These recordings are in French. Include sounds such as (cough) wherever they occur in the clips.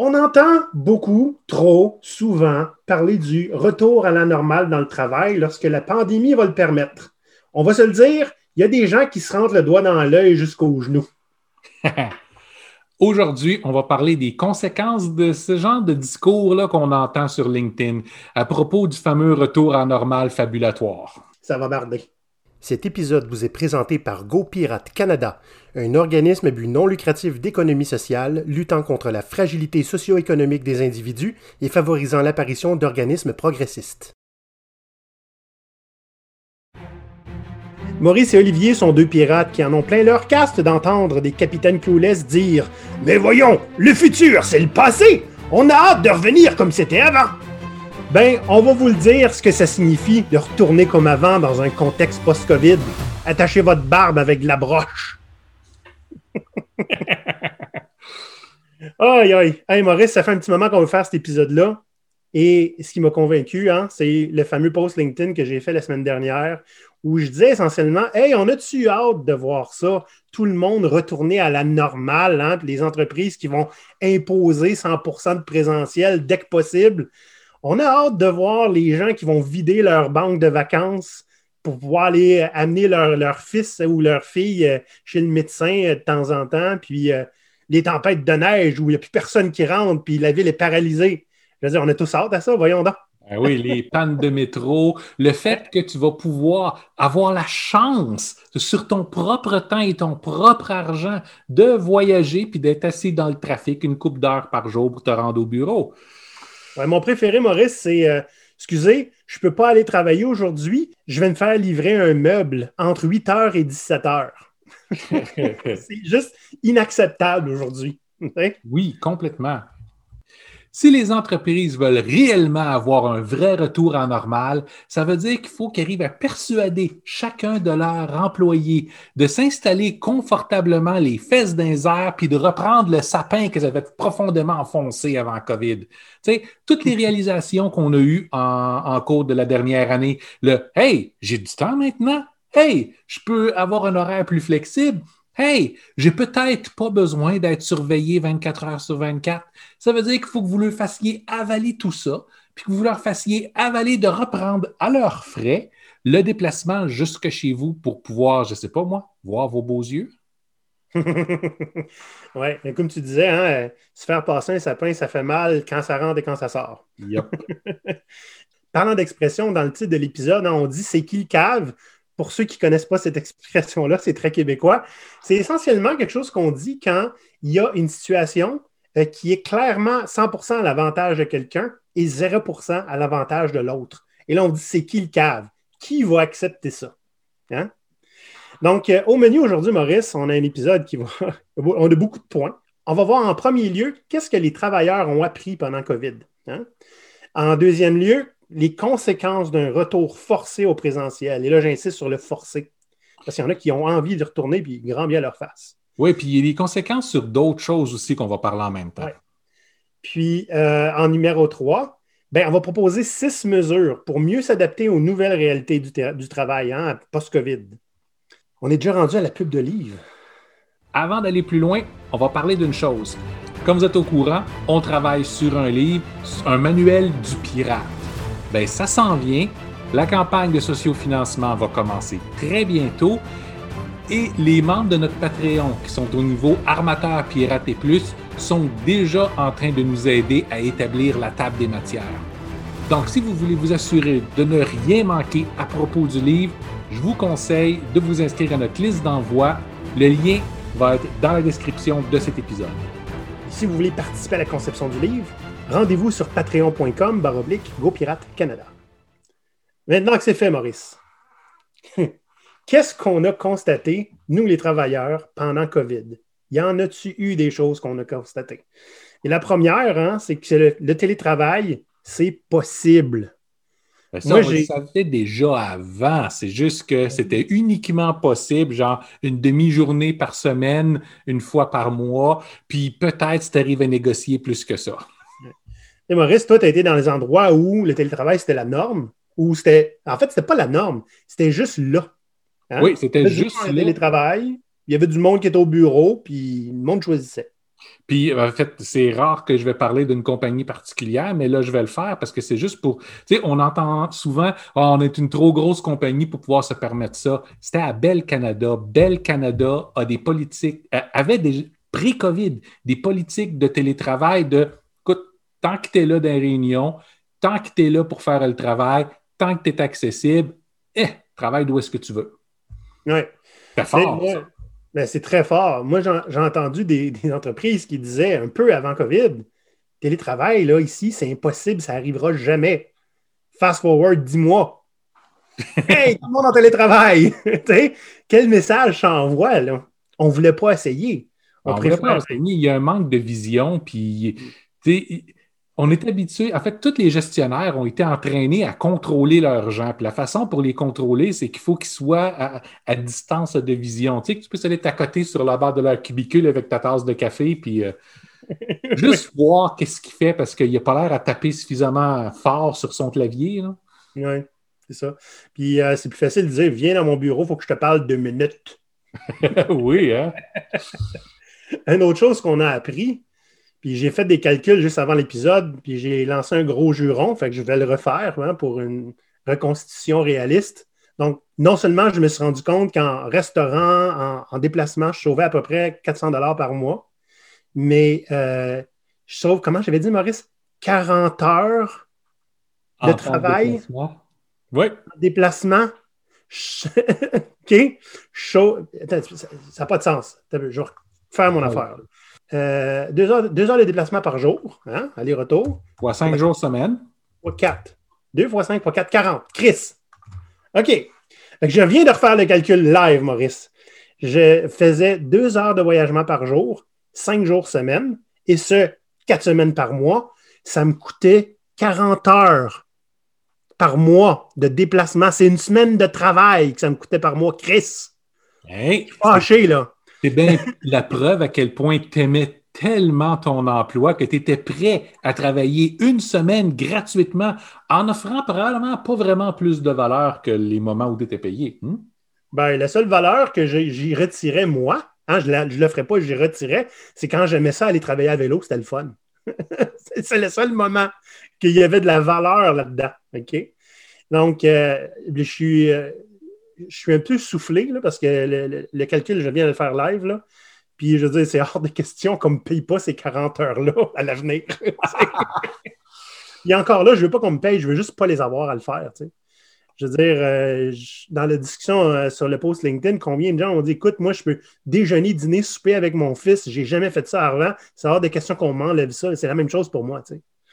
On entend beaucoup, trop, souvent parler du retour à la normale dans le travail lorsque la pandémie va le permettre. On va se le dire, il y a des gens qui se rentrent le doigt dans l'œil jusqu'au genou. (laughs) Aujourd'hui, on va parler des conséquences de ce genre de discours-là qu'on entend sur LinkedIn à propos du fameux retour à normal fabulatoire. Ça va barder. Cet épisode vous est présenté par GoPirate Canada, un organisme à but non lucratif d'économie sociale luttant contre la fragilité socio-économique des individus et favorisant l'apparition d'organismes progressistes. Maurice et Olivier sont deux pirates qui en ont plein leur caste d'entendre des capitaines clueless dire Mais voyons, le futur, c'est le passé! On a hâte de revenir comme c'était avant! Ben, on va vous le dire ce que ça signifie de retourner comme avant dans un contexte post-COVID. Attachez votre barbe avec de la broche. (laughs) aïe, aïe. Hey, Maurice, ça fait un petit moment qu'on veut faire cet épisode-là. Et ce qui m'a convaincu, hein, c'est le fameux post LinkedIn que j'ai fait la semaine dernière où je disais essentiellement Hey, on a-tu hâte de voir ça? Tout le monde retourner à la normale, hein, les entreprises qui vont imposer 100% de présentiel dès que possible. On a hâte de voir les gens qui vont vider leur banque de vacances pour pouvoir aller amener leur, fils ou leur fille euh, chez le médecin euh, de temps en temps, puis euh, les tempêtes de neige où il n'y a plus personne qui rentre, puis la ville est paralysée. Je veux dire, on a tous hâte à ça, voyons donc. Ben oui, les (laughs) pannes de métro, le fait que tu vas pouvoir avoir la chance sur ton propre temps et ton propre argent de voyager puis d'être assis dans le trafic une coupe d'heures par jour pour te rendre au bureau mon préféré, Maurice, c'est euh, Excusez, je ne peux pas aller travailler aujourd'hui, je vais me faire livrer un meuble entre 8 h et 17 h. (laughs) c'est juste inacceptable aujourd'hui. oui, complètement. Si les entreprises veulent réellement avoir un vrai retour en normal, ça veut dire qu'il faut qu'ils arrivent à persuader chacun de leurs employés de s'installer confortablement les fesses les airs puis de reprendre le sapin qu'ils avaient profondément enfoncé avant COVID. Tu sais, toutes les (laughs) réalisations qu'on a eues en, en cours de la dernière année, le Hey, j'ai du temps maintenant. Hey, je peux avoir un horaire plus flexible. Hey, j'ai peut-être pas besoin d'être surveillé 24 heures sur 24. Ça veut dire qu'il faut que vous leur fassiez avaler tout ça, puis que vous leur fassiez avaler de reprendre à leurs frais le déplacement jusque chez vous pour pouvoir, je ne sais pas moi, voir vos beaux yeux. (laughs) oui, comme tu disais, hein, euh, se faire passer un sapin, ça fait mal quand ça rentre et quand ça sort. (laughs) Parlant d'expression, dans le titre de l'épisode, on dit c'est qui le cave pour ceux qui ne connaissent pas cette expression-là, c'est très québécois. C'est essentiellement quelque chose qu'on dit quand il y a une situation euh, qui est clairement 100% à l'avantage de quelqu'un et 0% à l'avantage de l'autre. Et là, on dit c'est qui le cave? Qui va accepter ça? Hein? Donc, euh, au menu aujourd'hui, Maurice, on a un épisode qui va. (laughs) on a beaucoup de points. On va voir en premier lieu qu'est-ce que les travailleurs ont appris pendant COVID. Hein? En deuxième lieu, les conséquences d'un retour forcé au présentiel. Et là, j'insiste sur le forcé. Parce qu'il y en a qui ont envie de retourner, puis grand bien leur face. Oui, puis il y a des conséquences sur d'autres choses aussi qu'on va parler en même temps. Puis, euh, en numéro 3, ben, on va proposer six mesures pour mieux s'adapter aux nouvelles réalités du, travail hein, post-COVID. On est déjà rendu à la pub de livre. Avant d'aller plus loin, on va parler d'une chose. Comme vous êtes au courant, on travaille sur un livre, un manuel du pirate ben ça s'en vient. La campagne de sociofinancement va commencer très bientôt et les membres de notre Patreon qui sont au niveau armateur piraté plus sont déjà en train de nous aider à établir la table des matières. Donc, si vous voulez vous assurer de ne rien manquer à propos du livre, je vous conseille de vous inscrire à notre liste d'envoi. Le lien va être dans la description de cet épisode. si vous voulez participer à la conception du livre, rendez-vous sur patreon.com baroblique GoPirate Canada. Maintenant que c'est fait, Maurice, (laughs) qu'est-ce qu'on a constaté, nous les travailleurs, pendant COVID? Y en a-tu eu des choses qu'on a constatées? Et la première, hein, c'est que le, télétravail, c'est possible. Ça, Moi, on le savait déjà avant. C'est juste que c'était uniquement possible, genre une demi-journée par semaine, une fois par mois, puis peut-être c'est arrivé à négocier plus que ça. Et Maurice, toi, tu as été dans les endroits où le télétravail, c'était la norme, ou c'était. En fait, c'était pas la norme, c'était juste là. Hein? Oui, c'était juste là. télétravail, il y avait du monde qui était au bureau, puis le monde choisissait. Puis, en fait, c'est rare que je vais parler d'une compagnie particulière, mais là, je vais le faire parce que c'est juste pour. Tu sais, on entend souvent ah, on est une trop grosse compagnie pour pouvoir se permettre ça. C'était à Bell Canada. Bell Canada a des politiques, avait des pré-COVID, des politiques de télétravail de tant que tu es là dans les réunions, tant que tu es là pour faire le travail, tant que tu es accessible, eh, travaille d'où est-ce que tu veux. Oui. C'est fort. Ben, c'est très fort. Moi, j'ai entendu des, entreprises qui disaient un peu avant COVID, télétravail, là, ici, c'est impossible, ça n'arrivera jamais. Fast forward 10 mois. (laughs) hey, tout le monde en télétravail! (laughs) quel message j'envoie, là? On ne voulait pas essayer. On, préfère... pas essayer. Il y a un manque de vision, puis on est habitué, en fait, tous les gestionnaires ont été entraînés à contrôler leurs gens. Puis la façon pour les contrôler, c'est qu'il faut qu'ils soient à, distance de vision. Tu sais, que tu peux aller t'accoter sur la barre de leur cubicule avec ta tasse de café, puis euh, (laughs) juste voir qu'est-ce qu'il fait parce qu'il n'a pas l'air à taper suffisamment fort sur son clavier. Oui, c'est ça. Puis euh, c'est plus facile de dire Viens dans mon bureau, il faut que je te parle deux minutes. (laughs) oui, hein? (laughs) Une autre chose qu'on a appris, puis j'ai fait des calculs juste avant l'épisode, puis j'ai lancé un gros juron, fait que je vais le refaire hein, pour une reconstitution réaliste. Donc, non seulement je me suis rendu compte qu'en restaurant, en, déplacement, je sauvais à peu près 400 dollars par mois, mais euh, je sauve, comment j'avais dit, Maurice, 40 heures de travail. Déplacement. Oui. Déplacement. (laughs) OK. ça n'a pas de sens. Je vais faire mon affaire. Euh, deux, heures, de déplacement par jour, hein, aller-retour. Fois cinq jours semaine. Fois quatre. Deux fois cinq fois quatre, quarante. Chris. OK. je viens de refaire le calcul live, Maurice. Je faisais deux heures de voyagement par jour, cinq jours semaine, et ce, quatre semaines par mois. Ça me coûtait 40 heures par mois de déplacement. C'est une semaine de travail que ça me coûtait par mois. Chris. Hey, fâché, là. C'est bien la preuve à quel point tu aimais tellement ton emploi que tu étais prêt à travailler une semaine gratuitement en offrant probablement pas vraiment plus de valeur que les moments où tu étais payé. Hmm? Ben, la seule valeur que j'y retirais, moi, hein, je ne le ferais pas, j'y retirais, c'est quand j'aimais ça aller travailler à vélo, c'était le fun. (laughs) c'est le seul moment qu'il y avait de la valeur là-dedans. OK? Donc, euh, je suis. Euh, je suis un peu soufflé parce que le, calcul, je viens de le faire live. Là. Puis je veux dire, c'est hors de question qu'on ne me paye pas ces 40 heures-là à l'avenir. (laughs) Et encore là, je ne veux pas qu'on me paye, je veux juste pas les avoir à le faire. Je veux dire, euh, dans la discussion euh, sur le post LinkedIn, combien de gens ont dit écoute, moi, je peux déjeuner, dîner, souper avec mon fils, j'ai jamais fait ça avant. C'est hors de question qu'on m'enlève ça. C'est la même chose pour moi.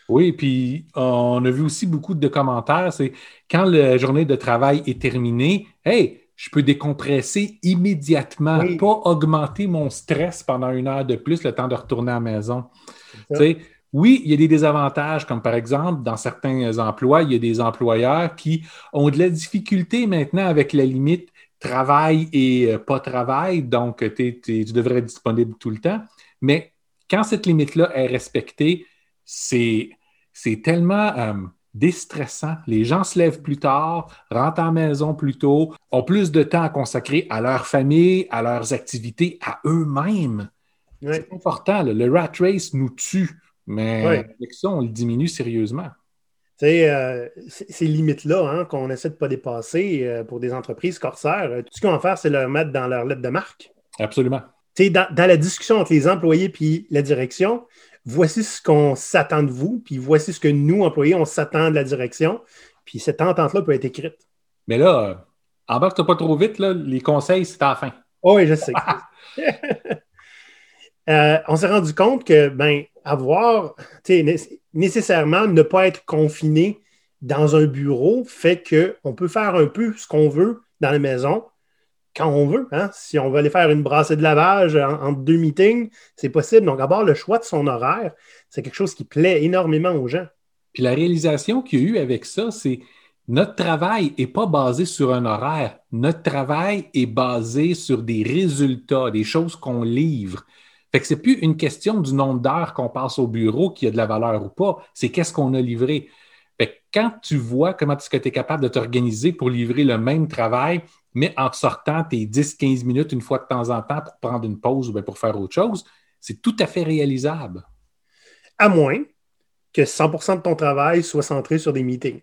Oui, puis on a vu aussi beaucoup de commentaires. C'est quand la journée de travail est terminée, hey, je peux décompresser immédiatement, pas augmenter mon stress pendant une heure de plus le temps de retourner à la maison. Oui, il y a des désavantages, comme par exemple, dans certains emplois, il y a des employeurs qui ont de la difficulté maintenant avec la limite travail et euh, pas travail, donc tu devrais être disponible tout le temps. Mais quand cette limite-là est respectée, c'est, tellement euh, déstressant. Les gens se lèvent plus tard, rentrent à la maison plus tôt, ont plus de temps à consacrer à leur famille, à leurs activités, à eux-mêmes. C'est important. Le rat race nous tue, mais avec ça, on le diminue sérieusement. Euh, ces limites-là hein, qu'on essaie de ne pas dépasser euh, pour des entreprises corsaires, tout ce qu'on va faire, c'est leur mettre dans leur lettre de marque. Absolument. Dans, dans, la discussion entre les employés et la direction, voici ce qu'on s'attend de vous, puis voici ce que nous, employés, on s'attend de la direction. Puis cette entente-là peut être écrite. Mais là, embarque-toi pas trop vite, là, les conseils, c'est à la fin. Oh oui, je sais. (laughs) Euh, on s'est rendu compte que, ben, avoir, nécessairement ne pas être confiné dans un bureau fait qu'on peut faire un peu ce qu'on veut dans la maison, quand on veut. Hein? Si on veut aller faire une brassée de lavage entre deux meetings, c'est possible. Donc, avoir le choix de son horaire, c'est quelque chose qui plaît énormément aux gens. Puis la réalisation qu'il y a eu avec ça, c'est notre travail n'est pas basé sur un horaire. Notre travail est basé sur des résultats, des choses qu'on livre. Fait que c'est plus une question du nombre d'heures qu'on passe au bureau qui a de la valeur ou pas, c'est qu'est-ce qu'on a livré. Fait que quand tu vois comment est-ce que tu es capable de t'organiser pour livrer le même travail, mais en te sortant tes 10-15 minutes une fois de temps en temps pour prendre une pause ou pour faire autre chose, C'est tout à fait réalisable. À moins que 100% de ton travail soit centré sur des meetings.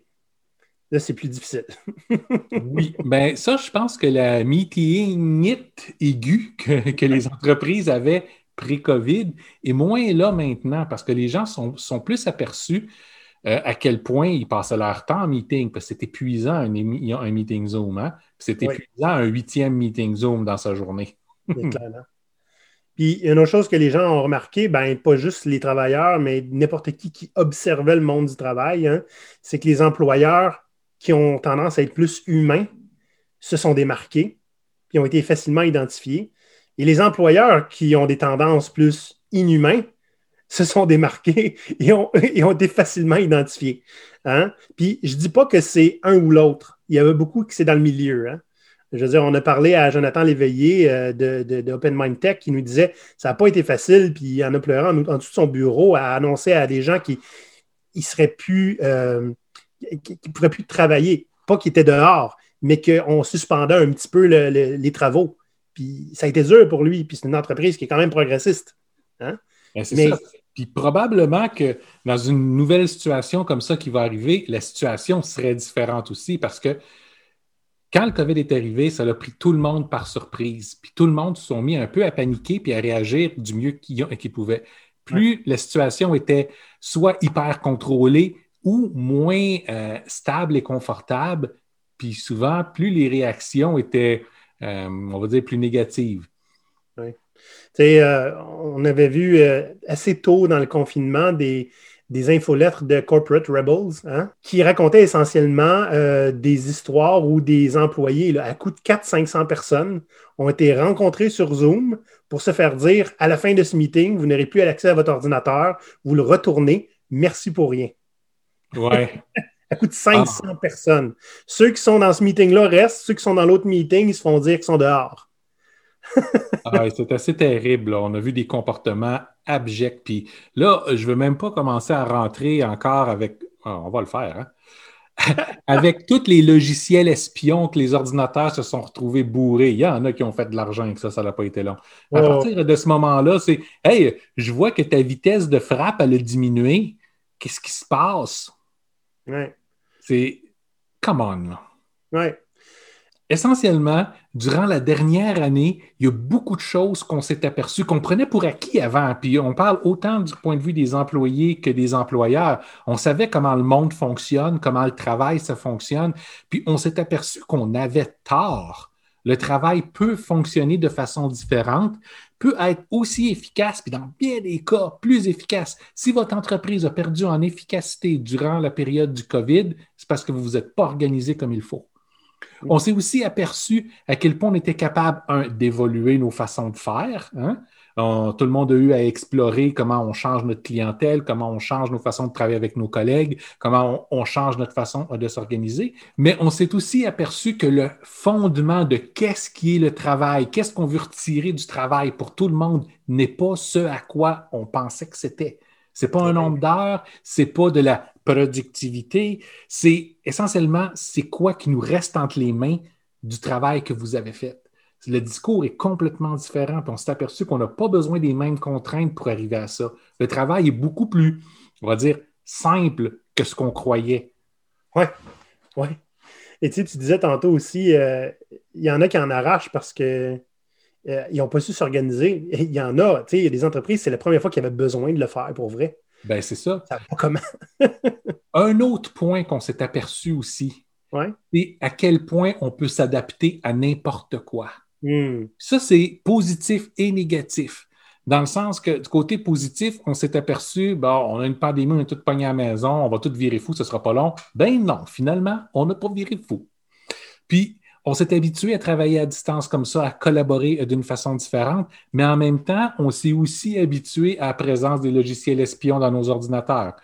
Là, c'est plus difficile. (laughs) oui, bien ça, je pense que la meetingite aiguë que, les entreprises avaient pré-COVID est moins là maintenant parce que les gens sont, plus aperçus euh, à quel point ils passaient leur temps en meeting, parce que c'est épuisant un, un, meeting Zoom. Hein? C'est épuisant un huitième meeting Zoom dans sa journée. (laughs) Clairement. Puis une autre chose que les gens ont remarqué, ben, pas juste les travailleurs, mais n'importe qui qui observait le monde du travail, hein, c'est que les employeurs qui ont tendance à être plus humains se sont démarqués, puis ont été facilement identifiés. Et les employeurs qui ont des tendances plus inhumains se sont démarqués (laughs) et ont, été facilement identifiés. Hein? Puis je ne dis pas que c'est un ou l'autre. Il y avait beaucoup qui c'est dans le milieu. Hein? Je veux dire, on a parlé à Jonathan Léveillé euh, de, Open Mind Tech qui nous disait ça n'a pas été facile, puis il en a pleuré en, dessous de son bureau à annoncer à des gens qui ne seraient plus euh, qui pourraient plus travailler. Pas qu'ils étaient dehors, mais qu'on suspendait un petit peu les travaux. Puis ça a été dur pour lui. Puis c'est une entreprise qui est quand même progressiste. Hein? Ben, c'est ça. Puis probablement que dans une nouvelle situation comme ça qui va arriver, la situation serait différente aussi parce que quand le COVID est arrivé, ça a pris tout le monde par surprise. Puis tout le monde se sont mis un peu à paniquer puis à réagir du mieux qu'ils pouvaient. Plus la situation était soit hyper contrôlée, ou moins euh, stable et confortable. Puis souvent, plus les réactions étaient, euh, on va dire, plus négatives. Euh, on avait vu assez tôt dans le confinement des, des infolettres de Corporate Rebels hein, qui racontaient essentiellement des histoires où des employés, à coût de 400-500 personnes, ont été rencontrés sur Zoom pour se faire dire à la fin de ce meeting, vous n'aurez plus accès à votre ordinateur, vous le retournez, merci pour rien. Ouais. Ça coûte 500 ah. personnes. Ceux qui sont dans ce meeting-là restent, ceux qui sont dans l'autre meeting, ils se font dire qu'ils sont dehors. (laughs) ah, c'est assez terrible. On a vu des comportements abjects. Puis là, je ne veux même pas commencer à rentrer encore avec. Ah, on va le faire, hein? (laughs) avec tous les logiciels espions que les ordinateurs se sont retrouvés bourrés. Il y en a qui ont fait de l'argent et que ça, ça n'a pas été long. À partir de ce moment-là, c'est Hey, je vois que ta vitesse de frappe, elle a diminué. Qu'est-ce qui se passe? Ouais. C'est. Come on. Ouais. Essentiellement, durant la dernière année, il y a beaucoup de choses qu'on s'est aperçu, qu'on prenait pour acquis avant. Puis on parle autant du point de vue des employés que des employeurs. On savait comment le monde fonctionne, comment le travail ça fonctionne. Puis on s'est aperçu qu'on avait tort. Le travail peut fonctionner de façon différente, peut être aussi efficace, puis dans bien des cas, plus efficace. Si votre entreprise a perdu en efficacité durant la période du COVID, c'est parce que vous ne vous êtes pas organisé comme il faut. On s'est aussi aperçu à quel point on était capable, d'évoluer nos façons de faire. Hein? tout le monde a eu à explorer comment on change notre clientèle, comment on change nos façons de travailler avec nos collègues, comment on, change notre façon de s'organiser. Mais on s'est aussi aperçu que le fondement de qu'est-ce qui est le travail, qu'est-ce qu'on veut retirer du travail pour tout le monde n'est pas ce à quoi on pensait que c'était. C'est pas un nombre d'heures, c'est pas de la productivité, c'est essentiellement c'est quoi qui nous reste entre les mains du travail que vous avez fait le discours est complètement différent. Puis on s'est aperçu qu'on n'a pas besoin des mêmes contraintes pour arriver à ça. Le travail est beaucoup plus, on va dire, simple que ce qu'on croyait. Oui, oui. Et tu, tu disais tantôt aussi, euh, il y en a qui en arrachent parce qu'ils euh, n'ont pas su s'organiser. (laughs) Il y en a, tu sais, il y a des entreprises, c'est la première fois qu'ils avaient besoin de le faire pour vrai. Ben, c'est ça. Ça pas comment. (laughs) Un autre point qu'on s'est aperçu aussi, ouais. c'est à quel point on peut s'adapter à n'importe quoi. Hmm. Ça, c'est positif et négatif. Dans le sens que du côté positif, on s'est aperçu, bon, on a une pandémie, on est tout pogné à la maison, on va tout virer fou, ce ne sera pas long. Ben non, finalement, on n'a pas viré fou. Puis, on s'est habitué à travailler à distance comme ça, à collaborer d'une façon différente, mais en même temps, on s'est aussi habitué à la présence des logiciels espions dans nos ordinateurs.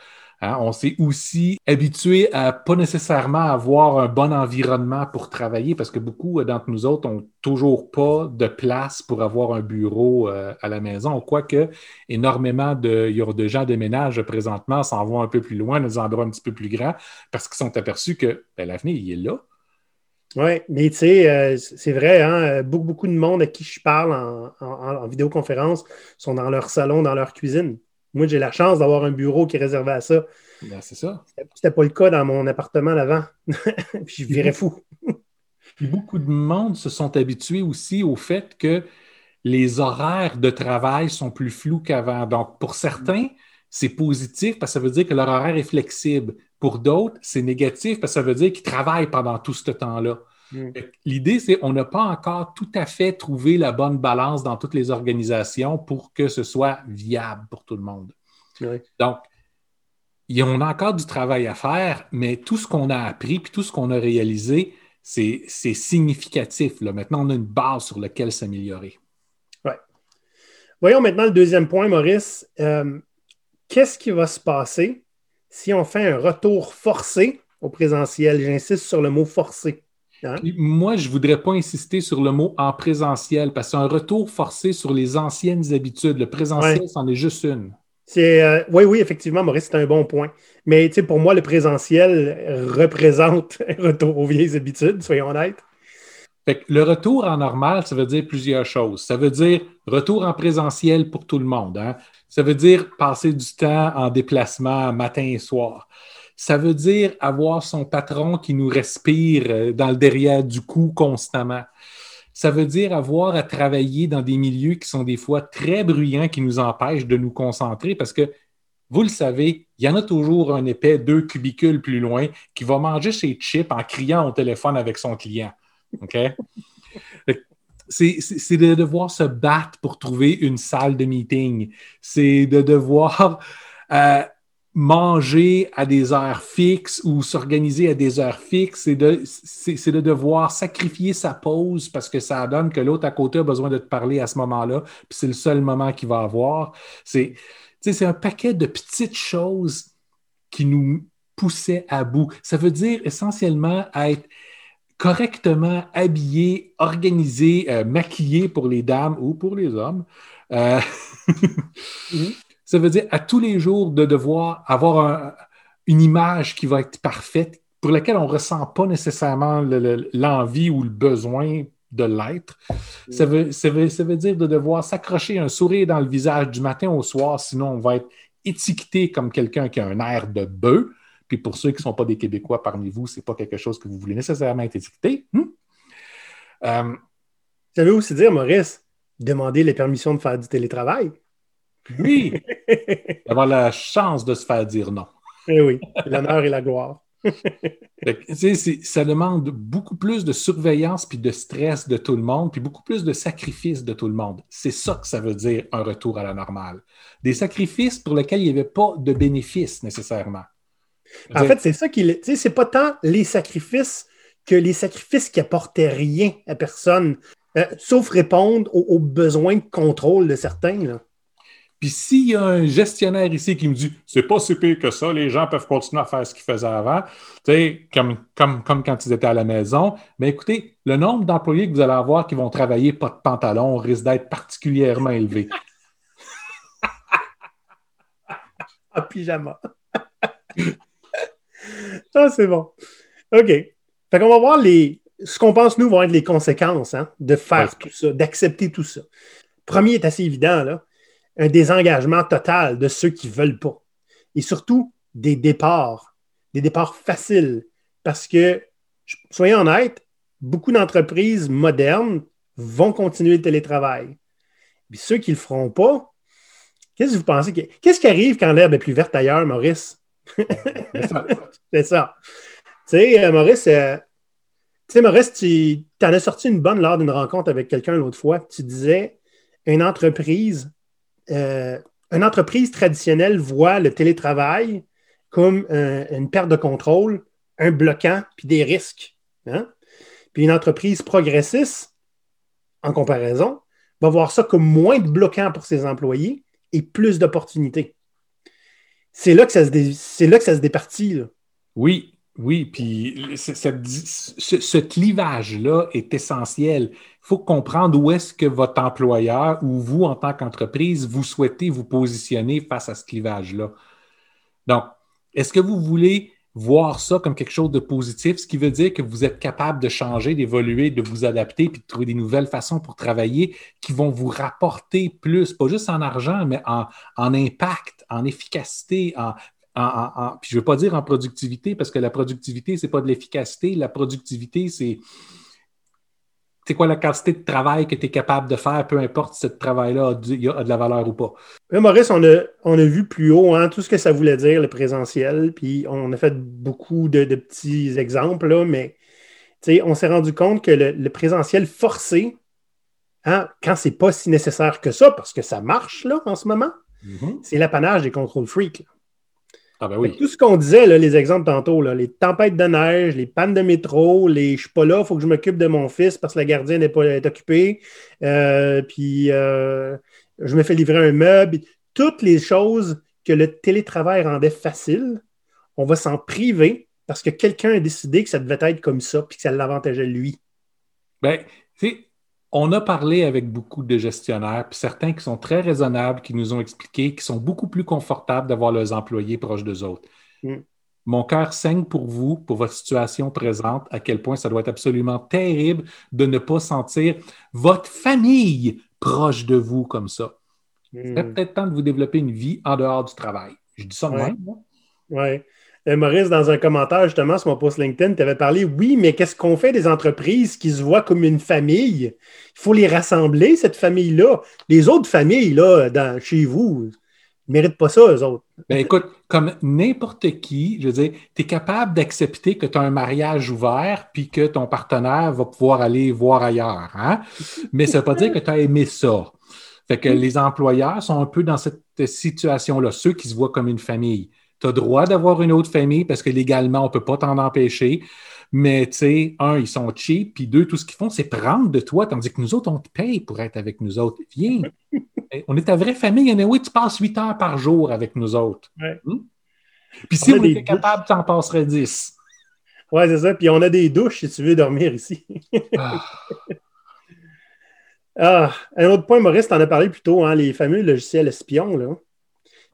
Hein, on s'est aussi habitué à pas nécessairement avoir un bon environnement pour travailler parce que beaucoup d'entre nous autres n'ont toujours pas de place pour avoir un bureau euh, à la maison. Quoique énormément de, de gens de ménage présentement s'en vont un peu plus loin, dans des endroits un petit peu plus grands parce qu'ils sont aperçus que ben, l'avenir, il est là. Oui, mais tu sais, euh, c'est vrai, hein, beaucoup, beaucoup de monde à qui je parle en, vidéoconférence sont dans leur salon, dans leur cuisine. Moi, j'ai la chance d'avoir un bureau qui est réservé à ça. Ben, c'est ça. C'était pas le cas dans mon appartement l'avant. (laughs) je virais fou. beaucoup de monde se sont habitués aussi au fait que les horaires de travail sont plus flous qu'avant. Donc, pour certains, c'est positif parce que ça veut dire que leur horaire est flexible. Pour d'autres, c'est négatif parce que ça veut dire qu'ils travaillent pendant tout ce temps-là. Mm. L'idée, c'est qu'on n'a pas encore tout à fait trouvé la bonne balance dans toutes les organisations pour que ce soit viable pour tout le monde. Donc, on a encore du travail à faire, mais tout ce qu'on a appris puis tout ce qu'on a réalisé, c'est significatif. Là. Maintenant, on a une base sur laquelle s'améliorer. Ouais. Voyons maintenant le deuxième point, Maurice. Euh, qu'est-ce qui va se passer si on fait un retour forcé au présentiel? J'insiste sur le mot forcé. Hein? Moi, je ne voudrais pas insister sur le mot en présentiel parce qu'un retour forcé sur les anciennes habitudes. Le présentiel, c'en est juste une. Euh, oui, oui, effectivement, Maurice, c'est un bon point. Mais pour moi, le présentiel représente (laughs) un retour aux vieilles habitudes, soyons honnêtes. le retour en normal, ça veut dire plusieurs choses. Ça veut dire retour en présentiel pour tout le monde. Hein. Ça veut dire passer du temps en déplacement matin et soir. Ça veut dire avoir son patron qui nous respire euh, dans le derrière du cou constamment. Ça veut dire avoir à travailler dans des milieux qui sont des fois très bruyants, qui nous empêchent de nous concentrer parce que, vous le savez, il y en a toujours un épais deux cubicules plus loin qui va manger ses chips en criant au téléphone avec son client. OK? C'est de devoir se battre pour trouver une salle de meeting. C'est de devoir euh, manger à des heures fixes ou s'organiser à des heures fixes. C'est de, de devoir sacrifier sa pause parce que ça donne que l'autre à côté a besoin de te parler à ce moment-là, puis c'est le seul moment qu'il va avoir. C'est un paquet de petites choses qui nous poussaient à bout. Ça veut dire essentiellement être correctement habillé, organisé, euh, maquillé pour les dames ou pour les hommes. Euh, (laughs) mhm. Ça veut dire à tous les jours de devoir avoir une image qui va être parfaite, pour laquelle on ne ressent pas nécessairement l'envie ou le besoin de l'être. Ça, veut, ça, veut, dire de devoir s'accrocher un sourire dans le visage du matin au soir, sinon on va être étiqueté comme quelqu'un qui a un air de bœuf. Puis pour ceux qui ne sont pas des Québécois parmi vous, ce n'est pas quelque chose que vous voulez nécessairement être étiqueté. Hmm? Euh, ça veut aussi dire, Maurice, demander les permissions de faire du télétravail. Oui, (laughs) avoir la chance de se faire dire non. Eh oui, l'honneur et la gloire. (laughs) ça demande beaucoup plus de surveillance puis de stress de tout le monde, puis beaucoup plus de sacrifices de tout le monde. C'est ça que ça veut dire un retour à la normale. Des sacrifices pour lesquels il n'y avait pas de bénéfices nécessairement. En fait, c'est ça qui. C'est pas tant les sacrifices que les sacrifices qui apportaient rien à personne, euh, sauf répondre aux, besoins de contrôle de certains. Puis s'il y a un gestionnaire ici qui me dit c'est pas si pire que ça, les gens peuvent continuer à faire ce qu'ils faisaient avant, comme, comme, comme quand ils étaient à la maison, mais écoutez, le nombre d'employés que vous allez avoir qui vont travailler pas de pantalon risque d'être particulièrement élevé. (laughs) en pyjama. (laughs) Ça, c'est bon. OK. Fait qu'on va voir les, ce qu'on pense, nous, vont être les conséquences hein, de faire tout ça, d'accepter tout ça. Premier est assez évident, là, un désengagement total de ceux qui ne veulent pas. Et surtout, des départs, des départs faciles. Parce que, soyons honnêtes, beaucoup d'entreprises modernes vont continuer le télétravail. Puis ceux qui ne le feront pas, qu'est-ce que vous pensez? Qu'est-ce qui arrive quand l'herbe est plus verte ailleurs, Maurice? (laughs) c'est ça. Tu sais, euh, Maurice, euh, tu sais, Maurice, tu en as sorti une bonne lors d'une rencontre avec quelqu'un l'autre fois. Tu disais une entreprise, euh, une entreprise traditionnelle voit le télétravail comme une perte de contrôle, un bloquant, puis des risques. Hein? Puis une entreprise progressiste, en comparaison, va voir ça comme moins de bloquant pour ses employés et plus d'opportunités c'est là que ça se, départit. Oui, oui, puis ce, clivage-là est essentiel. Il faut comprendre où est-ce que votre employeur ou vous, en tant qu'entreprise, vous souhaitez vous positionner face à ce clivage-là. Donc, est-ce que vous voulez voir ça comme quelque chose de positif, ce qui veut dire que vous êtes capable de changer, d'évoluer, de vous adapter, puis de trouver des nouvelles façons pour travailler qui vont vous rapporter plus, pas juste en argent, mais en, impact, en efficacité, en, puis je ne veux pas dire en productivité, parce que la productivité, ce n'est pas de l'efficacité. La productivité, c'est c'est quoi la quantité de travail que tu es capable de faire, peu importe si ce travail-là a, de la valeur ou pas. Maurice, on a, on a vu plus haut hein, tout ce que ça voulait dire, le présentiel, puis on a fait beaucoup de, petits exemples, là, mais on s'est rendu compte que le, présentiel forcé, hein, quand c'est pas si nécessaire que ça, parce que ça marche là, en ce moment, mm-hmm. c'est l'apanage des contrôles freaks. Ah ben oui. Tout ce qu'on disait, les exemples tantôt, les tempêtes de neige, les pannes de métro, les je suis pas là, il faut que je m'occupe de mon fils parce que la gardienne n'est pas est occupée, euh, puis euh, je me fais livrer un meuble. Toutes les choses que le télétravail rendait facile, on va s'en priver parce que quelqu'un a décidé que ça devait être comme ça puis que ça l'avantageait lui. Ben, tu on a parlé avec beaucoup de gestionnaires, puis certains qui sont très raisonnables, qui nous ont expliqué qu'ils sont beaucoup plus confortables d'avoir leurs employés proches d'eux autres. Mm. Mon cœur saigne pour vous, pour votre situation présente, à quel point ça doit être absolument terrible de ne pas sentir votre famille proche de vous comme ça. C'est mm. peut-être temps de vous développer une vie en dehors du travail. Je dis ça de même. Oui. Maurice, dans un commentaire justement sur mon post LinkedIn, tu avais parlé, oui, mais qu'est-ce qu'on fait des entreprises qui se voient comme une famille? Il faut les rassembler, cette famille-là. Les autres familles, là, dans, chez vous, ne méritent pas ça, eux autres. Ben écoute, comme n'importe qui, je veux dire, tu es capable d'accepter que tu as un mariage ouvert puis que ton partenaire va pouvoir aller voir ailleurs. Hein? Mais ça ne veut pas dire que tu as aimé ça. Fait que les employeurs sont un peu dans cette situation-là, ceux qui se voient comme une famille. Tu as droit d'avoir une autre famille parce que légalement, on ne peut pas t'en empêcher. Mais tu sais, un, ils sont cheap, puis deux, tout ce qu'ils font, c'est prendre de toi, tandis que nous autres, on te paye pour être avec nous autres. Viens. (laughs) on est ta vraie famille. oui, tu passes huit heures par jour avec nous autres. Hmm? Puis si on, était capable, tu en passerais dix. Oui, c'est ça. Puis on a des douches si tu veux dormir ici. ah. (laughs) ah un autre point, Maurice, tu en as parlé plus tôt, hein, les fameux logiciels espions. Là.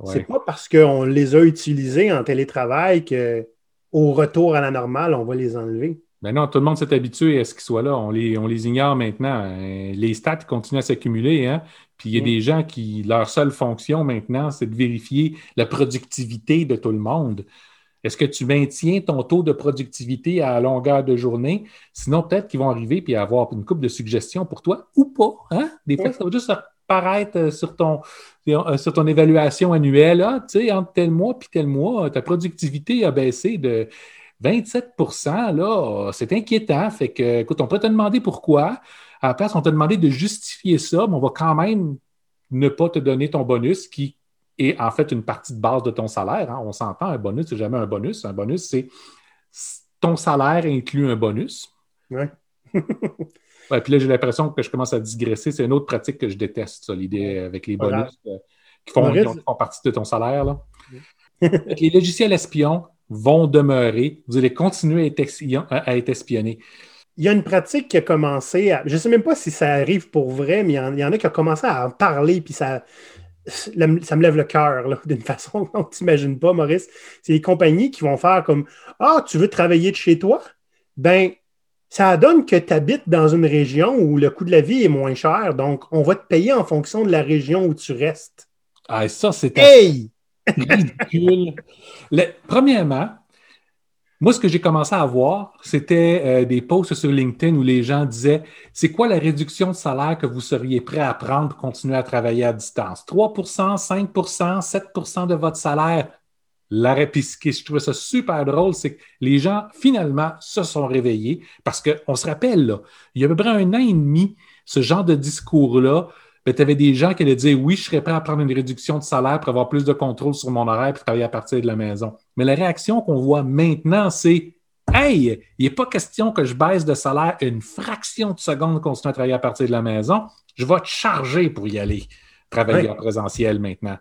C'est pas parce qu'on les a utilisés en télétravail qu'au retour à la normale, on va les enlever. Ben non, tout le monde s'est habitué à ce qu'ils soient là. On les, on les ignore maintenant. Euh, les stats continuent à s'accumuler. Hein? Puis il y a mm. des gens qui, leur seule fonction maintenant, c'est de vérifier la productivité de tout le monde. Est-ce que tu maintiens ton taux de productivité à longueur de journée? Sinon, peut-être qu'ils vont arriver et avoir une coupe de suggestions pour toi ou pas. Hein? Des fois, ça va juste paraître euh, sur ton, euh, sur ton évaluation annuelle, ah, tu sais, entre tel mois puis tel mois, ta productivité a baissé de 27 là, c'est inquiétant. Fait que, écoute, on peut te demander pourquoi. À la place, on t'a demandé de justifier ça, mais on va quand même ne pas te donner ton bonus qui est en fait une partie de base de ton salaire. Hein. On s'entend, un bonus, c'est jamais un bonus. Un bonus, c'est ton salaire inclut un bonus. Oui. (laughs) Ouais, puis là, j'ai l'impression que je commence à digresser. C'est une autre pratique que je déteste, ça, l'idée avec les bonus euh, qui, font, partie de ton salaire. Là. (laughs) les logiciels espions vont demeurer. Vous allez continuer à être, espionnés. Il y a une pratique qui a commencé à. Je ne sais même pas si ça arrive pour vrai, mais il y en, a qui ont commencé à en parler, puis ça, ça me lève le cœur (laughs) d'une façon (laughs) dont tu n'imagines pas, Maurice. C'est les compagnies qui vont faire comme Ah, tu veux travailler de chez toi? Ben, ça donne que tu habites dans une région où le coût de la vie est moins cher. Donc, on va te payer en fonction de la région où tu restes. Ah, ça, c'est hey! ridicule. premièrement, moi, ce que j'ai commencé à voir, c'était euh, des posts sur LinkedIn où les gens disaient c'est quoi la réduction de salaire que vous seriez prêt à prendre pour continuer à travailler à distance? 3% 5% 7% de votre salaire. L'arrêt, puis ce je trouvais ça super drôle, c'est que les gens, finalement, se sont réveillés parce qu'on se rappelle, là, il y a à peu près un an et demi, ce genre de discours-là, ben, tu avais des gens qui allaient dire oui, je serais prêt à prendre une réduction de salaire pour avoir plus de contrôle sur mon horaire et travailler à partir de la maison. Mais la réaction qu'on voit maintenant, c'est Hey, il n'est pas question que je baisse de salaire une fraction de seconde continuer à travailler à partir de la maison. Je vais te charger pour y aller, travailler en présentiel maintenant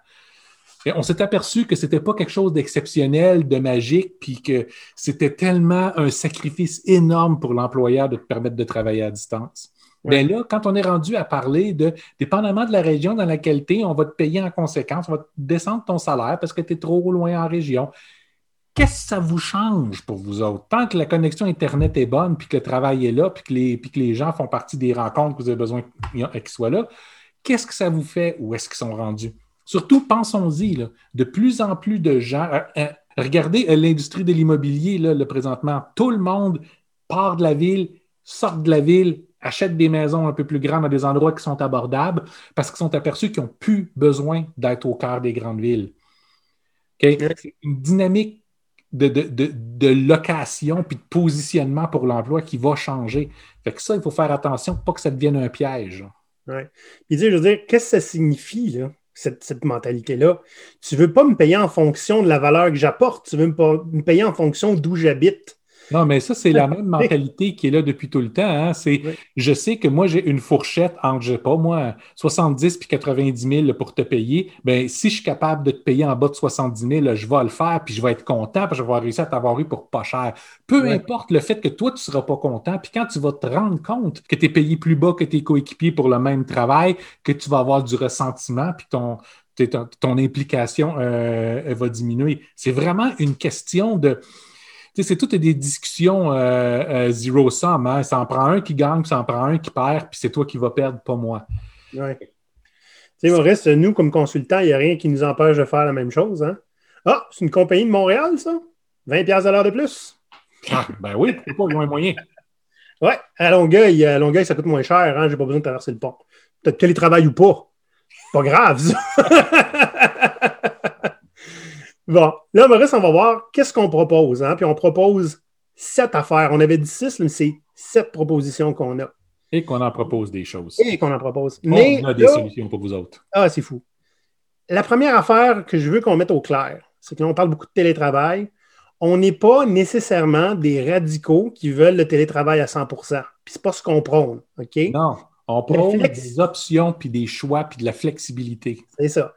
on s'est aperçu que c'était pas quelque chose d'exceptionnel, de magique, puis que c'était tellement un sacrifice énorme pour l'employeur de te permettre de travailler à distance. Mais là, quand on est rendu à parler de, dépendamment de la région dans laquelle tu es, on va te payer en conséquence, on va te descendre ton salaire parce que tu es trop loin en région. qu'est-ce que ça vous change pour vous autres? Tant que la connexion Internet est bonne, puis que le travail est là, puis que les, puis que les gens font partie des rencontres que vous avez besoin qu'ils soient là, qu'est-ce que ça vous fait? Où est-ce qu'ils sont rendus? Surtout, pensons-y, de plus en plus de gens. Euh, euh, regardez euh, l'industrie de l'immobilier, le présentement. Tout le monde part de la ville, sort de la ville, achète des maisons un peu plus grandes à des endroits qui sont abordables parce qu'ils sont aperçus qu'ils n'ont plus besoin d'être au cœur des grandes villes. Une dynamique de, location puis de positionnement pour l'emploi qui va changer. Fait que ça, il faut faire attention, pas que ça devienne un piège. Oui. Puis je veux dire, qu'est-ce que ça signifie, cette, mentalité-là? Tu ne veux pas me payer en fonction de la valeur que j'apporte, tu veux me payer en fonction d'où j'habite. Non, mais ça, c'est la même (laughs) mentalité qui est là depuis tout le temps. Hein. C'est, je sais que moi, j'ai une fourchette entre, je sais pas, moi, 70 puis 90 000 pour te payer. Bien, si je suis capable de te payer en bas de 70 000, je vais le faire, puis je vais être content, puis je vais réussir à t'avoir eu pour pas cher. Peu importe le fait que toi, tu ne seras pas content, puis quand tu vas te rendre compte que tu es payé plus bas que tes coéquipiers pour le même travail, que tu vas avoir du ressentiment, puis ton, ton, implication euh, va diminuer. C'est vraiment une question de c'est toutes des discussions euh, euh, zero sum. Hein? Ça en prend un qui gagne, puis ça en prend un qui perd, puis c'est toi qui vas perdre, pas moi. Oui. Tu sais, Maurice, nous, comme consultants, il n'y a rien qui nous empêche de faire la même chose. Hein? Ah, c'est une compagnie de Montréal, ça? 20$ à l'heure de plus? Ah, ben oui, c'est pas moins moyen. Oui, à Longueuil, à Longueuil, ça coûte moins cher. Hein? J'ai pas besoin de traverser le pont. Peut-être télétravail ou pas. Pas grave, ça. (laughs) Bon, là, Maurice, on va voir qu'est-ce qu'on propose. Hein? Puis on propose sept affaires. On avait dit six, mais c'est sept propositions qu'on a. Et qu'on en propose des choses. Et qu'on en propose. Mais on a des solutions pour vous autres. Ah, c'est fou. La première affaire que je veux qu'on mette au clair, c'est que là, on parle beaucoup de télétravail. On n'est pas nécessairement des radicaux qui veulent le télétravail à 100% Puis c'est pas ce qu'on prône, OK? Non, on prône des options, puis des choix, puis de la flexibilité. C'est ça.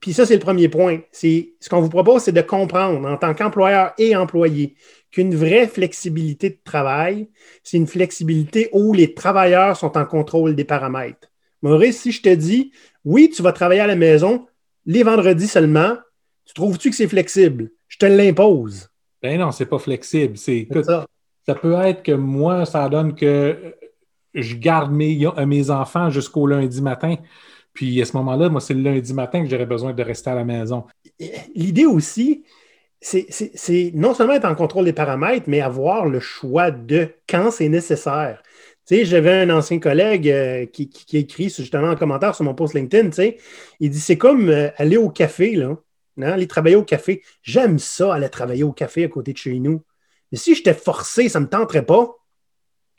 Puis ça, c'est le premier point. C'est ce qu'on vous propose, c'est de comprendre en tant qu'employeur et employé qu'une vraie flexibilité de travail, c'est une flexibilité où les travailleurs sont en contrôle des paramètres. Maurice, si je te dis, oui, tu vas travailler à la maison les vendredis seulement, tu trouves-tu que c'est flexible? Je te l'impose. Ben non, c'est pas flexible. C'est ça. ça peut être que moi, ça donne que je garde mes, mes enfants jusqu'au lundi matin. Puis à ce moment-là, moi, c'est le lundi matin que j'aurais besoin de rester à la maison. L'idée aussi, c'est non seulement être en contrôle des paramètres, mais avoir le choix de quand c'est nécessaire. Tu sais, j'avais un ancien collègue euh, qui, qui, écrit justement en commentaire sur mon post LinkedIn, tu sais, il dit c'est comme euh, aller au café, là, hein, aller travailler au café. J'aime ça, aller travailler au café à côté de chez nous. Mais si j'étais forcé, ça ne me tenterait pas.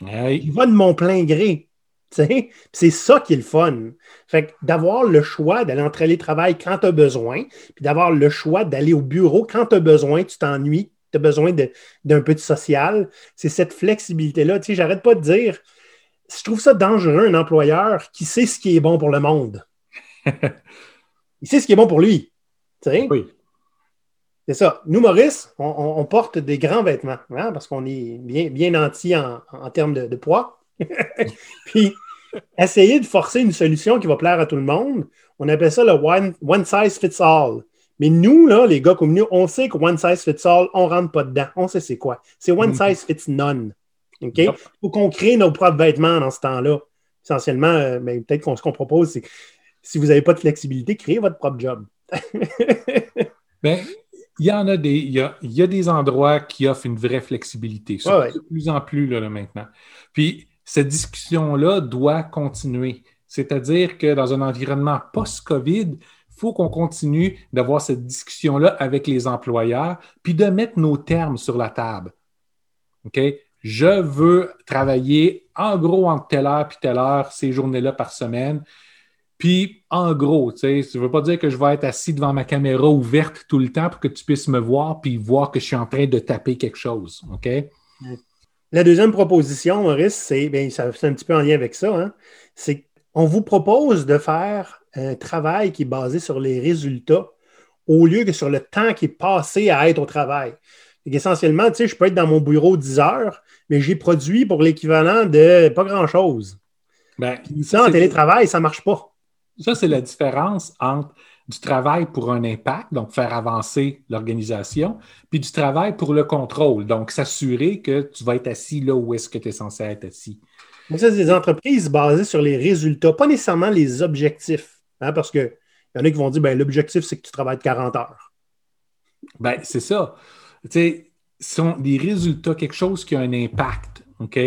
Il va de mon plein gré. C'est ça qui est le fun. Fait d'avoir le choix d'aller en travail quand tu as besoin, puis d'avoir le choix d'aller au bureau quand tu as besoin, tu t'ennuies, tu as besoin d'un peu de social, c'est cette flexibilité-là. Tu sais, j'arrête pas de dire, je trouve ça dangereux, un employeur qui sait ce qui est bon pour le monde. (laughs) Il sait ce qui est bon pour lui. Oui. C'est ça. Nous, Maurice, on, porte des grands vêtements hein, parce qu'on est bien, bien nantis en, termes de poids. (laughs) Puis, essayer de forcer une solution qui va plaire à tout le monde, on appelle ça le one, size fits all. Mais nous, là, les gars comme nous, on sait que one size fits all, on ne rentre pas dedans. On sait c'est quoi. C'est one mm-hmm. size fits none. OK? Il faut qu'on crée nos propres vêtements dans ce temps-là. Essentiellement, euh, ben, peut-être qu'on ce qu'on propose, c'est si vous n'avez pas de flexibilité, créez votre propre job. (laughs) ben, il y en a des, il y a, des endroits qui offrent une vraie flexibilité. De plus en plus là, maintenant. Puis cette discussion-là doit continuer. C'est-à-dire que dans un environnement post-COVID, il faut qu'on continue d'avoir cette discussion-là avec les employeurs, puis de mettre nos termes sur la table. OK? Je veux travailler en gros entre telle heure puis telle heure, ces journées-là par semaine. Puis, en gros, tu sais, ça ne veut pas dire que je vais être assis devant ma caméra ouverte tout le temps pour que tu puisses me voir puis voir que je suis en train de taper quelque chose. OK? La deuxième proposition, Maurice, c'est, bien, ça, c'est un petit peu en lien avec ça, hein, c'est qu'on vous propose de faire un travail qui est basé sur les résultats au lieu que sur le temps qui est passé à être au travail. essentiellement, tu sais, je peux être dans mon bureau 10 heures, mais j'ai produit pour l'équivalent de pas grand-chose. Ben, ça, en télétravail, ça ne marche pas. Ça, c'est la différence entre du travail pour un impact, donc faire avancer l'organisation, puis du travail pour le contrôle, donc s'assurer que tu vas être assis là où est-ce que tu es censé être assis. Donc, ça, c'est des entreprises basées sur les résultats, pas nécessairement les objectifs. Hein, parce qu'il y en a qui vont dire ben, l'objectif, c'est que tu travailles 40 heures. Ben, c'est ça. Tu sais, sont des résultats, quelque chose qui a un impact. OK?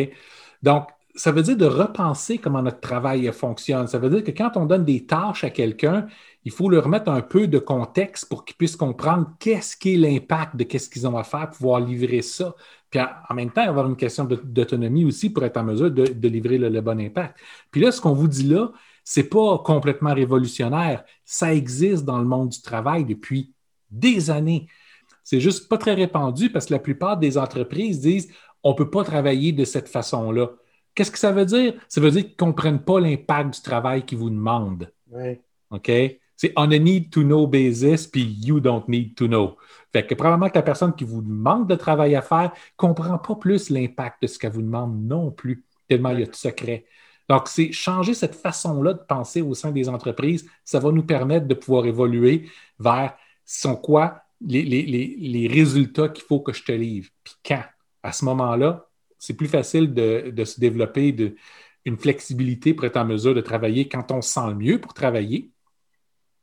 Donc, ça veut dire de repenser comment notre travail fonctionne. Ça veut dire que quand on donne des tâches à quelqu'un, il faut leur mettre un peu de contexte pour qu'ils puissent comprendre qu'est-ce qui est l'impact de qu'est-ce qu'ils ont à faire pour pouvoir livrer ça. Puis en même temps, avoir une question d'autonomie aussi pour être en mesure de, livrer le, bon impact. Puis là, ce qu'on vous dit là, ce n'est pas complètement révolutionnaire. Ça existe dans le monde du travail depuis des années. C'est juste pas très répandu parce que la plupart des entreprises disent on ne peut pas travailler de cette façon-là. Qu'est-ce que ça veut dire? Ça veut dire qu'ils ne comprennent pas l'impact du travail qu'ils vous demandent. OK? C'est on a need to know basis, puis you don't need to know. Fait que probablement que la personne qui vous demande de travail à faire ne comprend pas plus l'impact de ce qu'elle vous demande non plus, tellement il y a de secrets. Donc, c'est changer cette façon-là de penser au sein des entreprises. Ça va nous permettre de pouvoir évoluer vers sont quoi les, les résultats qu'il faut que je te livre, puis quand? À ce moment-là, c'est plus facile de, se développer de, une flexibilité pour être en mesure de travailler quand on se sent le mieux pour travailler,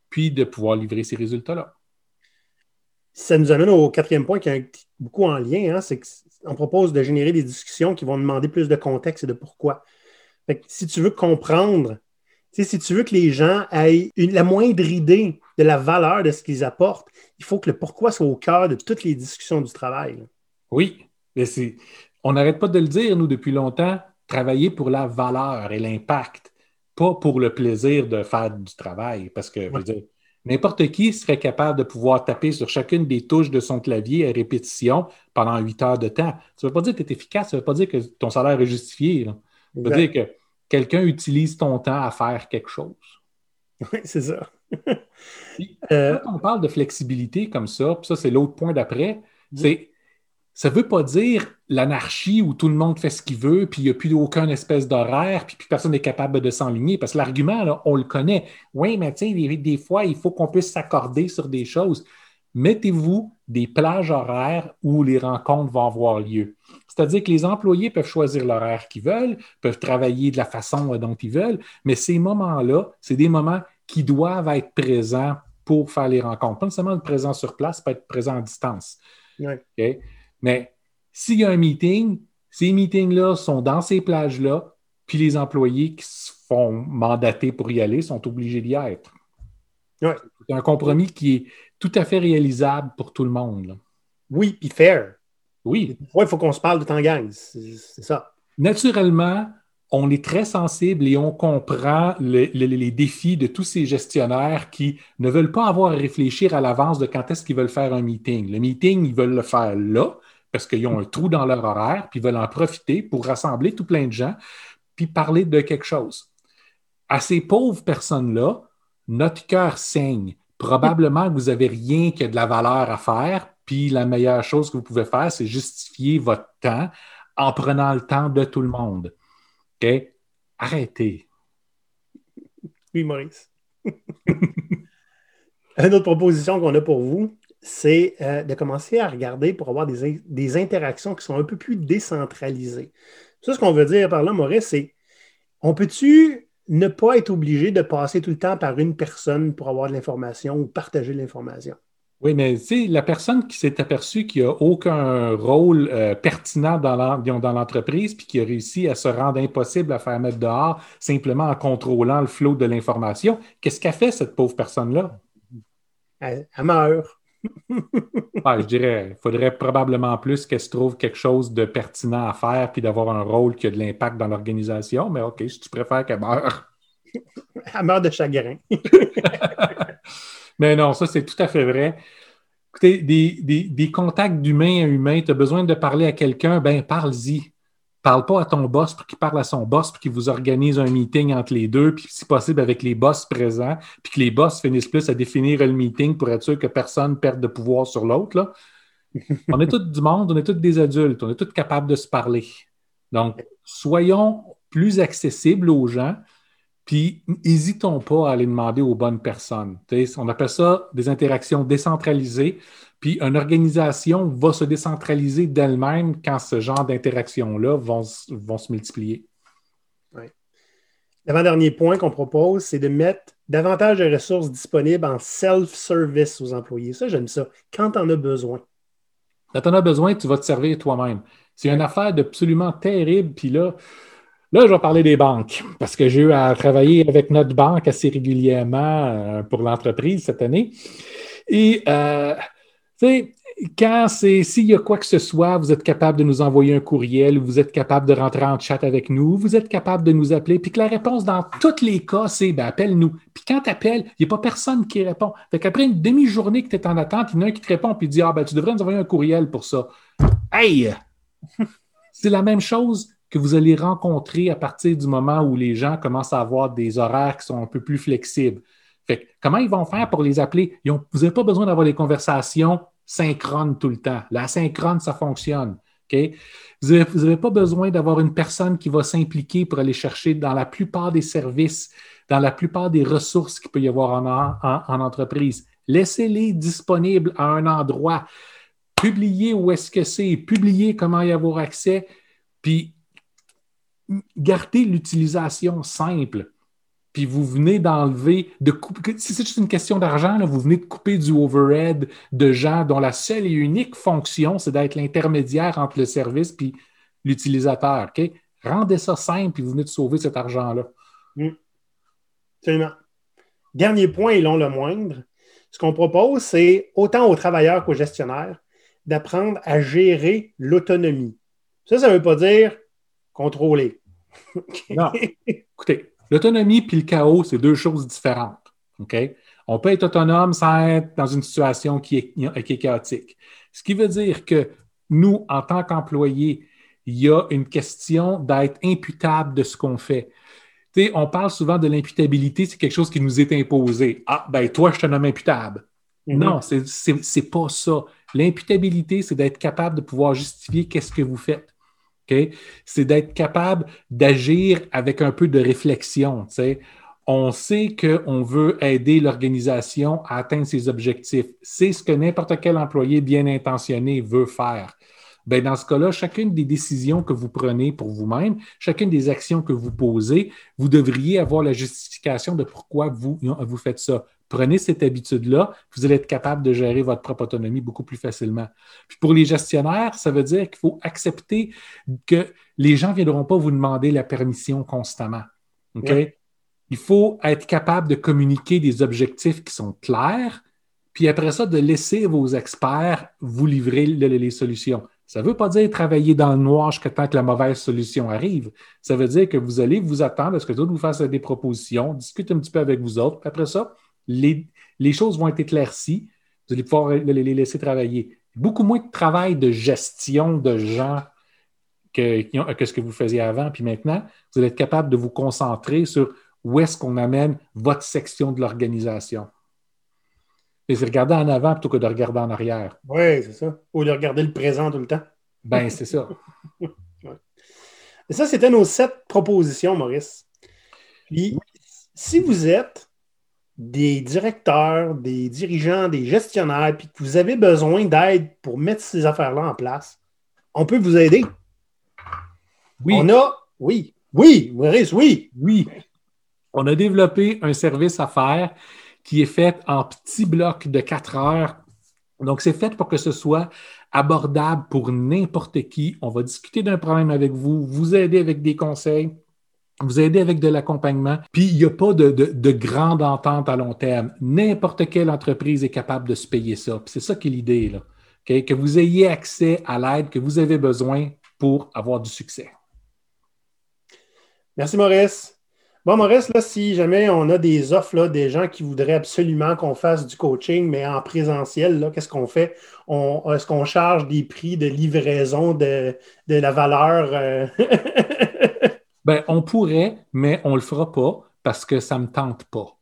puis de pouvoir livrer ces résultats-là. Ça nous amène au quatrième point qui est beaucoup en lien, hein, c'est qu'on propose de générer des discussions qui vont demander plus de contexte et de pourquoi. si tu veux comprendre, si tu veux que les gens aient la moindre idée de la valeur de ce qu'ils apportent, il faut que le pourquoi soit au cœur de toutes les discussions du travail. Oui, mais c'est on n'arrête pas de le dire, nous, depuis longtemps, travailler pour la valeur et l'impact, pas pour le plaisir de faire du travail. Parce que, je veux dire, n'importe qui serait capable de pouvoir taper sur chacune des touches de son clavier à répétition pendant huit heures de temps. Ça ne veut pas dire que tu es efficace, ça ne veut pas dire que ton salaire est justifié. Ça veut dire que quelqu'un utilise ton temps à faire quelque chose. Oui, c'est ça. Euh, quand on parle de flexibilité comme ça, puis ça, c'est l'autre point d'après, c'est ça ne veut pas dire l'anarchie où tout le monde fait ce qu'il veut, puis il n'y a plus aucun espèce d'horaire, puis, personne n'est capable de s'enligner. Parce que l'argument, on le connaît. Oui, mais tu sais, des, fois, il faut qu'on puisse s'accorder sur des choses. Mettez-vous des plages horaires où les rencontres vont avoir lieu. C'est-à-dire que les employés peuvent choisir l'horaire qu'ils veulent, peuvent travailler de la façon dont ils veulent, mais ces moments-là, c'est des moments qui doivent être présents pour faire les rencontres. Pas seulement être présent sur place, pas être présent à distance. Mais s'il y a un meeting, ces meetings-là sont dans ces plages-là, puis les employés qui se font mandater pour y aller sont obligés d'y être. C'est un compromis qui est tout à fait réalisable pour tout le monde. Oui, puis fair. Oui. il faut qu'on se parle de temps gang. C'est ça. Naturellement, on est très sensible et on comprend les défis de tous ces gestionnaires qui ne veulent pas avoir à réfléchir à l'avance de quand est-ce qu'ils veulent faire un meeting. Le meeting, ils veulent le faire là parce qu'ils ont un trou dans leur horaire, puis ils veulent en profiter pour rassembler tout plein de gens, puis parler de quelque chose. À ces pauvres personnes-là, notre cœur saigne. Probablement que vous n'avez rien qui a de la valeur à faire, puis la meilleure chose que vous pouvez faire, c'est justifier votre temps en prenant le temps de tout le monde. OK? Arrêtez. Oui, Maurice. (laughs) Une autre proposition qu'on a pour vous, c'est euh, de commencer à regarder pour avoir des, interactions qui sont un peu plus décentralisées. Ça, ce qu'on veut dire par là, Maurice, c'est on peut-tu ne pas être obligé de passer tout le temps par une personne pour avoir de l'information ou partager l'information? Oui, mais tu la personne qui s'est aperçue qu'il n'y a aucun rôle euh, pertinent dans l'entreprise puis qui a réussi à se rendre impossible à faire mettre dehors simplement en contrôlant le flot de l'information, qu'est-ce qu'a fait cette pauvre personne-là? Elle, elle meurt. Je dirais, il faudrait probablement plus qu'elle se trouve quelque chose de pertinent à faire puis d'avoir un rôle qui a de l'impact dans l'organisation. Mais OK, si tu préfères qu'elle meure. (laughs) Elle meurt de chagrin. (laughs) mais non, ça, c'est tout à fait vrai. Écoutez, des, des contacts d'humain à humain, tu as besoin de parler à quelqu'un, ben parle-y parle pas à ton boss pour qu'il parle à son boss, puis qu'il vous organise un meeting entre les deux, puis si possible avec les boss présents, puis que les boss finissent plus à définir le meeting pour être sûr que personne perde de pouvoir sur l'autre. (laughs) on est tous du monde, on est tous des adultes, on est tous capables de se parler. Donc, soyons plus accessibles aux gens, Puis, n'hésitons pas à aller demander aux bonnes personnes. on appelle ça des interactions décentralisées. Puis, une organisation va se décentraliser d'elle-même quand ce genre d'interactions-là vont, vont se multiplier. L'avant-dernier point qu'on propose, c'est de mettre davantage de ressources disponibles en self-service aux employés. Ça, j'aime ça. Quand tu en as besoin. Quand tu en as besoin, tu vas te servir toi-même. C'est une affaire absolument terrible. Puis là, là, je vais parler des banques parce que j'ai eu à travailler avec notre banque assez régulièrement euh, pour l'entreprise cette année. Et, euh, tu sais, quand c'est s'il y a quoi que ce soit, vous êtes capable de nous envoyer un courriel, vous êtes capable de rentrer en chat avec nous, vous êtes capable de nous appeler, puis que la réponse dans tous les cas, c'est ben, appelle-nous. Puis quand tu appelles, il n'y a pas personne qui répond. Fait qu'après une demi-journée que tu es en attente, il y en a un qui te répond puis dit Ah ben tu devrais nous envoyer un courriel pour ça. Hey! (laughs) c'est la même chose que vous allez rencontrer à partir du moment où les gens commencent à avoir des horaires qui sont un peu plus flexibles. Fait comment ils vont faire pour les appeler? vous n'avez pas besoin d'avoir des conversations synchrone tout le temps. La synchrone, ça fonctionne. Vous n'avez pas besoin d'avoir une personne qui va s'impliquer pour aller chercher dans la plupart des services, dans la plupart des ressources qu'il peut y avoir en, entreprise. Laissez-les disponibles à un endroit. Publiez où est-ce que c'est, publiez comment y avoir accès, puis gardez l'utilisation simple puis vous venez d'enlever, de couper, si c'est juste une question d'argent, vous venez de couper du overhead de gens dont la seule et unique fonction, c'est d'être l'intermédiaire entre le service puis l'utilisateur. OK? Rendez ça simple, puis vous venez de sauver cet argent-là. Mmh. Absolument. Dernier point, et non le moindre, ce qu'on propose, c'est autant aux travailleurs qu'aux gestionnaires d'apprendre à gérer l'autonomie. Ça, ça ne veut pas dire contrôler. (laughs) non. Écoutez, L'autonomie puis le chaos, c'est deux choses différentes. OK? On peut être autonome sans être dans une situation qui est, chaotique. Ce qui veut dire que nous, en tant qu'employés, il y a une question d'être imputable de ce qu'on fait. on parle souvent de l'imputabilité, c'est quelque chose qui nous est imposé. Ah, ben toi, je te nomme imputable. Mm-hmm. Non, ce n'est pas ça. L'imputabilité, c'est d'être capable de pouvoir justifier qu'est-ce que vous faites. C'est d'être capable d'agir avec un peu de réflexion. On sait qu'on veut aider l'organisation à atteindre ses objectifs. C'est ce que n'importe quel employé bien intentionné veut faire. Ben, dans ce cas-là, chacune des décisions que vous prenez pour vous-même, chacune des actions que vous posez, vous devriez avoir la justification de pourquoi vous, vous faites ça. Prenez cette habitude-là, vous allez être capable de gérer votre propre autonomie beaucoup plus facilement. Puis pour les gestionnaires, ça veut dire qu'il faut accepter que les gens ne viendront pas vous demander la permission constamment. Il faut être capable de communiquer des objectifs qui sont clairs, puis après ça, de laisser vos experts vous livrer les solutions. Ça ne veut pas dire travailler dans le noir jusqu'à temps que la mauvaise solution arrive. Ça veut dire que vous allez vous attendre à ce que d'autres vous fassent des propositions, discuter un petit peu avec vous autres. Puis après ça, les, choses vont être éclaircies. Vous allez pouvoir les, laisser travailler. Beaucoup moins de travail de gestion de gens que, ce que vous faisiez avant. Puis maintenant, vous allez être capable de vous concentrer sur où est-ce qu'on amène votre section de l'organisation. Et c'est regarder en avant plutôt que de regarder en arrière. Oui, c'est ça. Ou de regarder le présent tout le temps. Ben, c'est ça. (laughs) Et ça, c'était nos sept propositions, Maurice. Puis, si vous êtes des directeurs, des dirigeants, des gestionnaires, puis que vous avez besoin d'aide pour mettre ces affaires-là en place, on peut vous aider. Oui. On a, oui, oui, Maurice, oui. Oui. On a développé un service à faire qui est fait en petits blocs de quatre heures. Donc, c'est fait pour que ce soit abordable pour n'importe qui. On va discuter d'un problème avec vous, vous aider avec des conseils vous aider avec de l'accompagnement, puis il n'y a pas de, grande entente à long terme. N'importe quelle entreprise est capable de se payer ça. C'est ça qui est l'idée, là. que vous ayez accès à l'aide que vous avez besoin pour avoir du succès. Merci, Maurice. Bon, Maurice, là, si jamais on a des offres, là, des gens qui voudraient absolument qu'on fasse du coaching, mais en présentiel, qu'est-ce qu'on fait? est-ce qu'on charge des prix de livraison de, la valeur? Euh? (laughs) Ben, on pourrait, mais on ne le fera pas parce que ça ne me tente pas.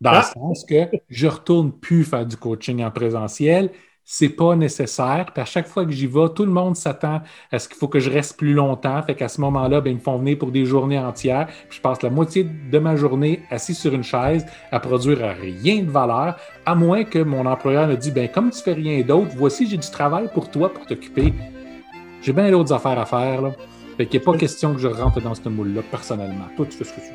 Dans le ah! sens que je ne retourne plus faire du coaching en présentiel. c'est pas nécessaire. Puis à chaque fois que j'y vais, tout le monde s'attend à ce qu'il faut que je reste plus longtemps. Fait qu'à ce moment-là, ben, ils me font venir pour des journées entières. Puis je passe la moitié de ma journée assis sur une chaise à produire rien de valeur, à moins que mon employeur me dise, ben, comme tu fais rien d'autre, voici, j'ai du travail pour toi pour t'occuper. J'ai bien d'autres affaires à faire. Là. Fait qu'il n'y a pas question que je rentre dans ce moule-là personnellement. Toi, tu fais ce que tu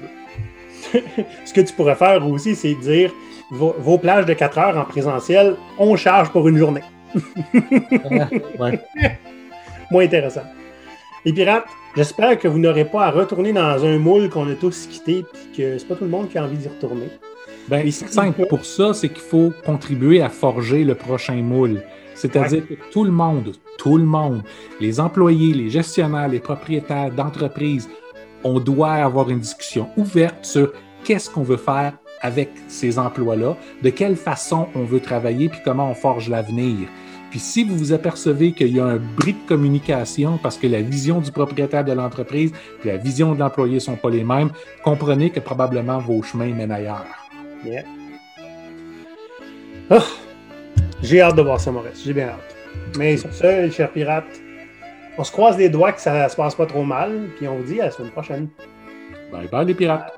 veux. (laughs) ce que tu pourrais faire aussi, c'est dire vos, plages de 4 heures en présentiel, on charge pour une journée. (laughs) (laughs) Moins intéressant. Les pirates, j'espère que vous n'aurez pas à retourner dans un moule qu'on a tous quitté et que c'est pas tout le monde qui a envie d'y retourner. Ben, simple pour ça, c'est qu'il faut contribuer à forger le prochain moule. C'est-à-dire que tout le monde, tout le monde, les employés, les gestionnaires, les propriétaires d'entreprises, on doit avoir une discussion ouverte sur qu'est-ce qu'on veut faire avec ces emplois-là, de quelle façon on veut travailler, puis comment on forge l'avenir. Puis si vous vous apercevez qu'il y a un bris de communication parce que la vision du propriétaire de l'entreprise et la vision de l'employé ne sont pas les mêmes, comprenez que probablement vos chemins mènent ailleurs. Ah! J'ai hâte de voir ça, Maurice. J'ai bien hâte. Mais sur ce, chers pirates, on se croise les doigts que ça se passe pas trop mal, puis on vous dit à la semaine prochaine. Bye bye les pirates.